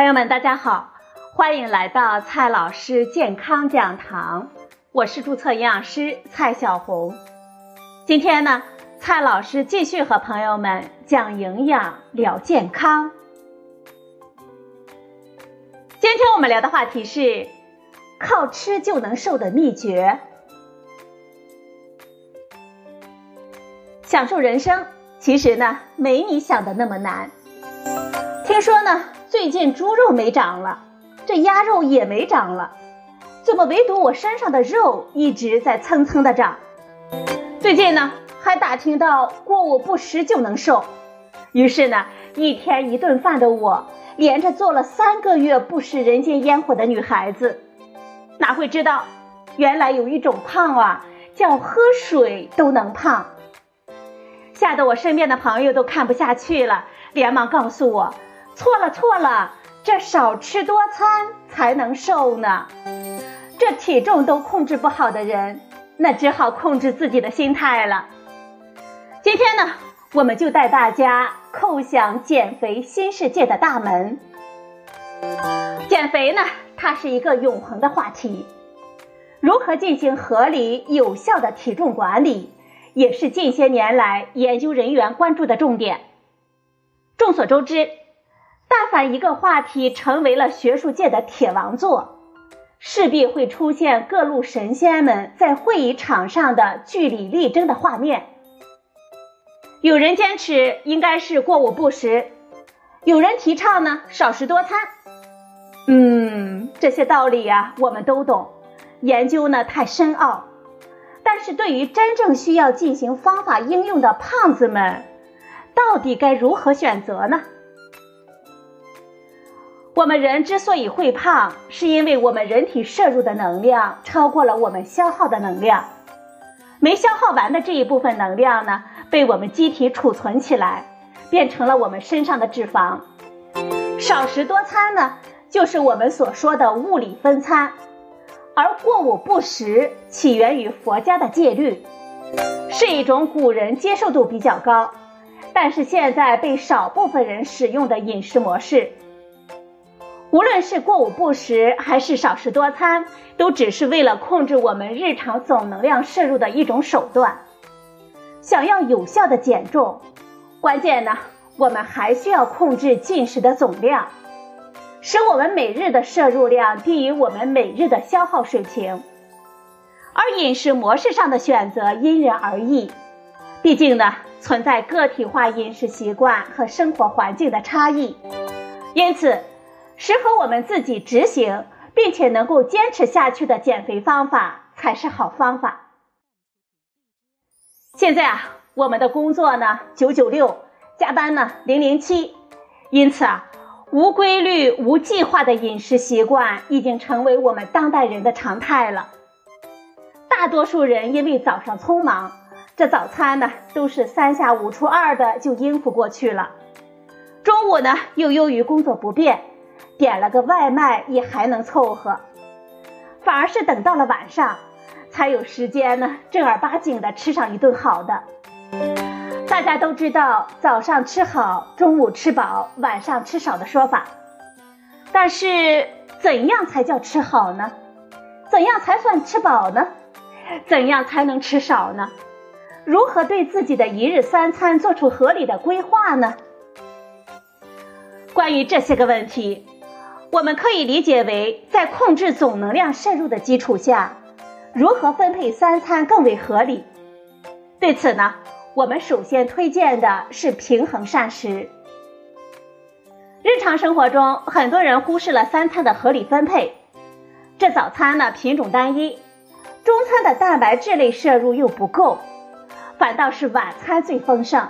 朋友们，大家好，欢迎来到蔡老师健康讲堂，我是注册营养师蔡小红。今天呢，蔡老师继续和朋友们讲营养聊健康。今天我们聊的话题是靠吃就能瘦的秘诀。享受人生，其实呢，没你想的那么难。听说呢，最近猪肉没涨了，这鸭肉也没涨了，怎么唯独我身上的肉一直在蹭蹭的涨？最近呢，还打听到过午不食就能瘦，于是呢，一天一顿饭的我，连着做了三个月不食人间烟火的女孩子，哪会知道，原来有一种胖啊，叫喝水都能胖，吓得我身边的朋友都看不下去了，连忙告诉我。错了错了，这少吃多餐才能瘦呢。这体重都控制不好的人，那只好控制自己的心态了。今天呢，我们就带大家叩响减肥新世界的大门。减肥呢，它是一个永恒的话题。如何进行合理有效的体重管理，也是近些年来研究人员关注的重点。众所周知。但凡一个话题成为了学术界的铁王座，势必会出现各路神仙们在会议场上的据理力争的画面。有人坚持应该是过午不食，有人提倡呢少食多餐。嗯，这些道理呀，我们都懂，研究呢太深奥。但是对于真正需要进行方法应用的胖子们，到底该如何选择呢？我们人之所以会胖，是因为我们人体摄入的能量超过了我们消耗的能量，没消耗完的这一部分能量呢，被我们机体储存起来，变成了我们身上的脂肪。少食多餐呢，就是我们所说的物理分餐，而过午不食起源于佛家的戒律，是一种古人接受度比较高，但是现在被少部分人使用的饮食模式。无论是过午不食还是少食多餐，都只是为了控制我们日常总能量摄入的一种手段。想要有效的减重，关键呢，我们还需要控制进食的总量，使我们每日的摄入量低于我们每日的消耗水平。而饮食模式上的选择因人而异，毕竟呢，存在个体化饮食习惯和生活环境的差异，因此。适合我们自己执行并且能够坚持下去的减肥方法才是好方法。现在啊，我们的工作呢九九六，加班呢零零七，因此啊，无规律、无计划的饮食习惯已经成为我们当代人的常态了。大多数人因为早上匆忙，这早餐呢都是三下五除二的就应付过去了，中午呢又由于工作不便。点了个外卖也还能凑合，反而是等到了晚上，才有时间呢正儿八经的吃上一顿好的。大家都知道早上吃好，中午吃饱，晚上吃少的说法，但是怎样才叫吃好呢？怎样才算吃饱呢？怎样才能吃少呢？如何对自己的一日三餐做出合理的规划呢？关于这些个问题。我们可以理解为，在控制总能量摄入的基础下，如何分配三餐更为合理。对此呢，我们首先推荐的是平衡膳食。日常生活中，很多人忽视了三餐的合理分配。这早餐呢品种单一，中餐的蛋白质类摄入又不够，反倒是晚餐最丰盛，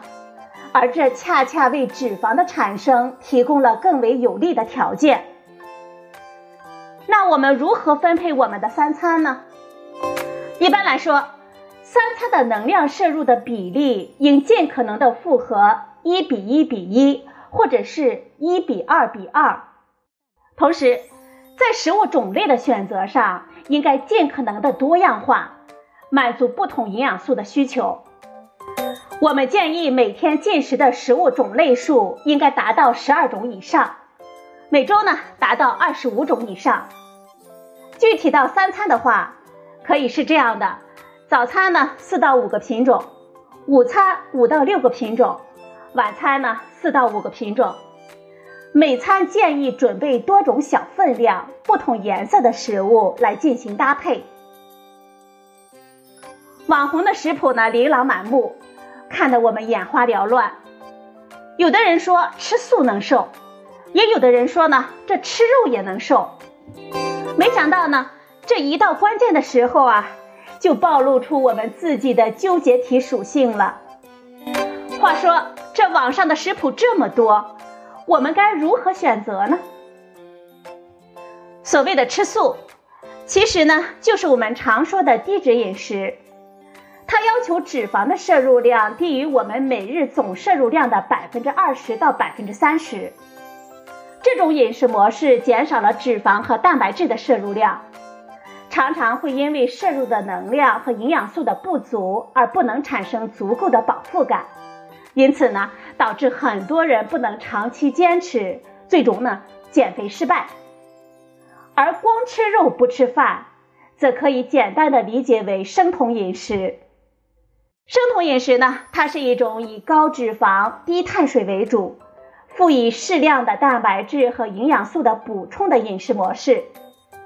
而这恰恰为脂肪的产生提供了更为有利的条件。那我们如何分配我们的三餐呢？一般来说，三餐的能量摄入的比例应尽可能的符合一比一比一，或者是一比二比二。同时，在食物种类的选择上，应该尽可能的多样化，满足不同营养素的需求。我们建议每天进食的食物种类数应该达到十二种以上。每周呢达到二十五种以上。具体到三餐的话，可以是这样的：早餐呢四到五个品种，午餐五到六个品种，晚餐呢四到五个品种。每餐建议准备多种小分量、不同颜色的食物来进行搭配。网红的食谱呢琳琅满目，看得我们眼花缭乱。有的人说吃素能瘦，也有的人说呢这吃肉也能瘦。没想到呢这一到关键的时候啊，就暴露出我们自己的纠结体属性了。话说这网上的食谱这么多。我们该如何选择呢？所谓的吃素，其实呢就是我们常说的低脂饮食。它要求脂肪的摄入量低于我们每日总摄入量的百分之二十到百分之三十。这种饮食模式减少了脂肪和蛋白质的摄入量，常常会因为摄入的能量和营养素的不足而不能产生足够的饱腹感。因此呢，导致很多人不能长期坚持，最终呢减肥失败。而光吃肉不吃饭，则可以简单的理解为生酮饮食。生酮饮食呢，它是一种以高脂肪、低碳水为主，赋予适量的蛋白质和营养素的补充的饮食模式。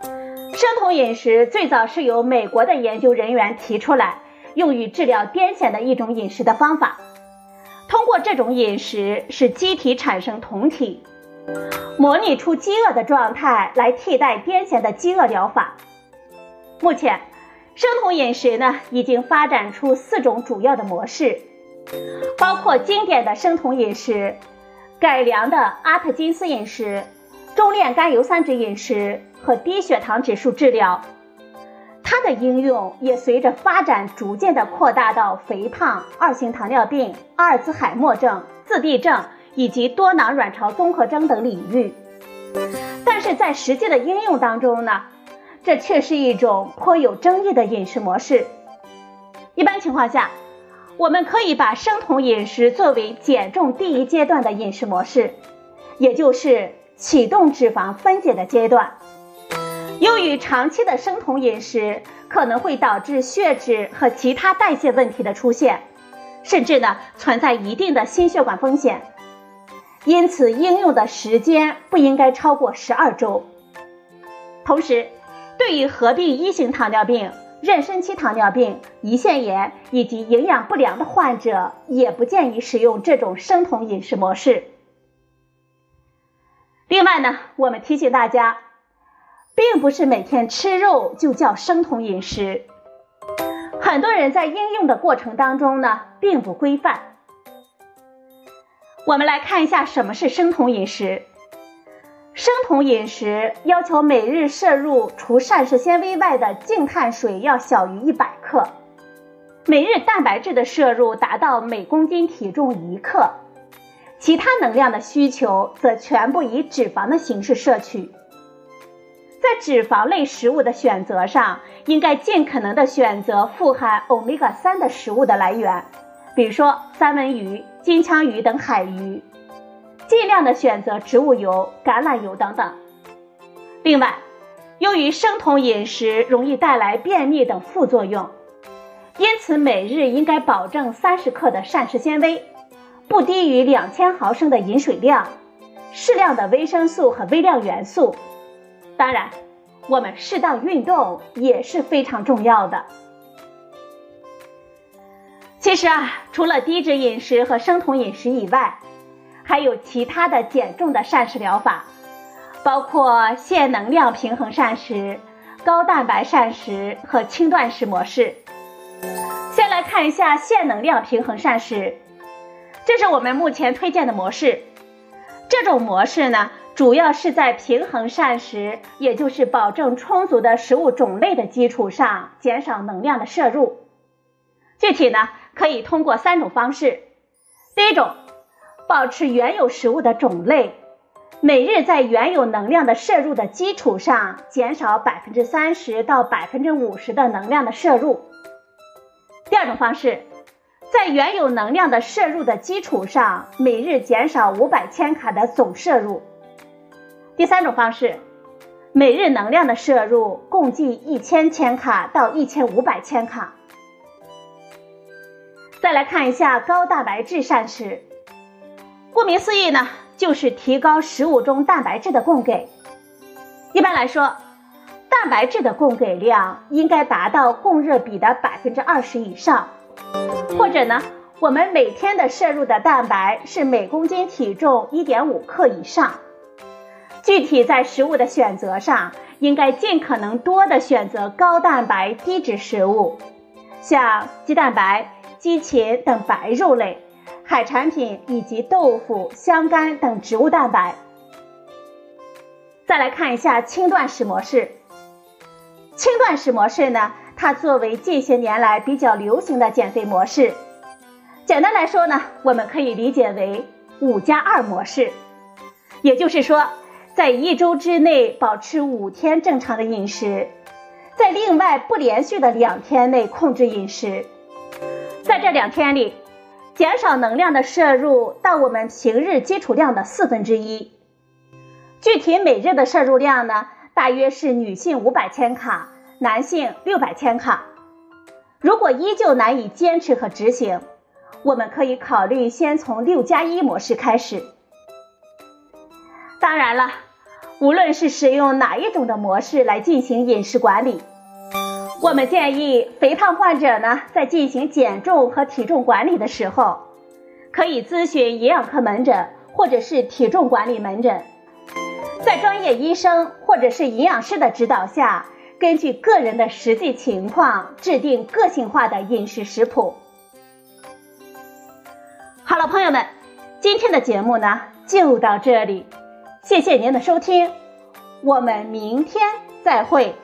生酮饮食最早是由美国的研究人员提出来，用于治疗癫痫的一种饮食的方法。通过这种饮食，使机体产生酮体，模拟出饥饿的状态，来替代癫痫的饥饿疗法。目前，生酮饮食呢已经发展出四种主要的模式，包括经典的生酮饮食、改良的阿特金斯饮食、中链甘油三酯饮食和低血糖指数治疗。它的应用也随着发展逐渐的扩大到肥胖、二型糖尿病、阿尔兹海默症、自闭症以及多囊卵巢综合征等领域。但是在实际的应用当中呢，这却是一种颇有争议的饮食模式。一般情况下，我们可以把生酮饮食作为减重第一阶段的饮食模式，也就是启动脂肪分解的阶段。由于长期的生酮饮食可能会导致血脂和其他代谢问题的出现，甚至呢存在一定的心血管风险，因此应用的时间不应该超过十二周。同时，对于合并一型糖尿病、妊娠期糖尿病、胰腺炎以及营养不良的患者，也不建议使用这种生酮饮食模式。另外呢，我们提醒大家。并不是每天吃肉就叫生酮饮食，很多人在应用的过程当中呢，并不规范。我们来看一下什么是生酮饮食。生酮饮食要求每日摄入除膳食纤维外的净碳水要小于一百克，每日蛋白质的摄入达到每公斤体重一克，其他能量的需求则全部以脂肪的形式摄取。在脂肪类食物的选择上，应该尽可能的选择富含欧米伽三的食物的来源，比如说三文鱼、金枪鱼等海鱼，尽量的选择植物油、橄榄油等等。另外，由于生酮饮食容易带来便秘等副作用，因此每日应该保证三十克的膳食纤维，不低于两千毫升的饮水量，适量的维生素和微量元素。当然，我们适当运动也是非常重要的。其实啊，除了低脂饮食和生酮饮食以外，还有其他的减重的膳食疗法，包括限能量平衡膳食、高蛋白膳食和轻断食模式。先来看一下限能量平衡膳食，这是我们目前推荐的模式。这种模式呢。主要是在平衡膳食，也就是保证充足的食物种类的基础上，减少能量的摄入。具体呢，可以通过三种方式。第一种，保持原有食物的种类，每日在原有能量的摄入的基础上，减少百分之三十到百分之五十的能量的摄入。第二种方式，在原有能量的摄入的基础上，每日减少五百千卡的总摄入。第三种方式，每日能量的摄入共计一千千卡到一千五百千卡。再来看一下高蛋白质膳食，顾名思义呢，就是提高食物中蛋白质的供给。一般来说，蛋白质的供给量应该达到供热比的百分之二十以上，或者呢，我们每天的摄入的蛋白是每公斤体重一点五克以上。具体在食物的选择上，应该尽可能多的选择高蛋白低脂食物，像鸡蛋白、鸡禽等白肉类、海产品以及豆腐、香干等植物蛋白。再来看一下轻断食模式。轻断食模式呢，它作为近些年来比较流行的减肥模式。简单来说呢，我们可以理解为五加二模式，也就是说。在一周之内保持五天正常的饮食，在另外不连续的两天内控制饮食，在这两天里，减少能量的摄入到我们平日基础量的四分之一。具体每日的摄入量呢，大约是女性五百千卡，男性六百千卡。如果依旧难以坚持和执行，我们可以考虑先从六加一模式开始。当然了，无论是使用哪一种的模式来进行饮食管理，我们建议肥胖患者呢，在进行减重和体重管理的时候，可以咨询营养科门诊或者是体重管理门诊，在专业医生或者是营养师的指导下，根据个人的实际情况制定个性化的饮食食谱。好了，朋友们，今天的节目呢就到这里。谢谢您的收听，我们明天再会。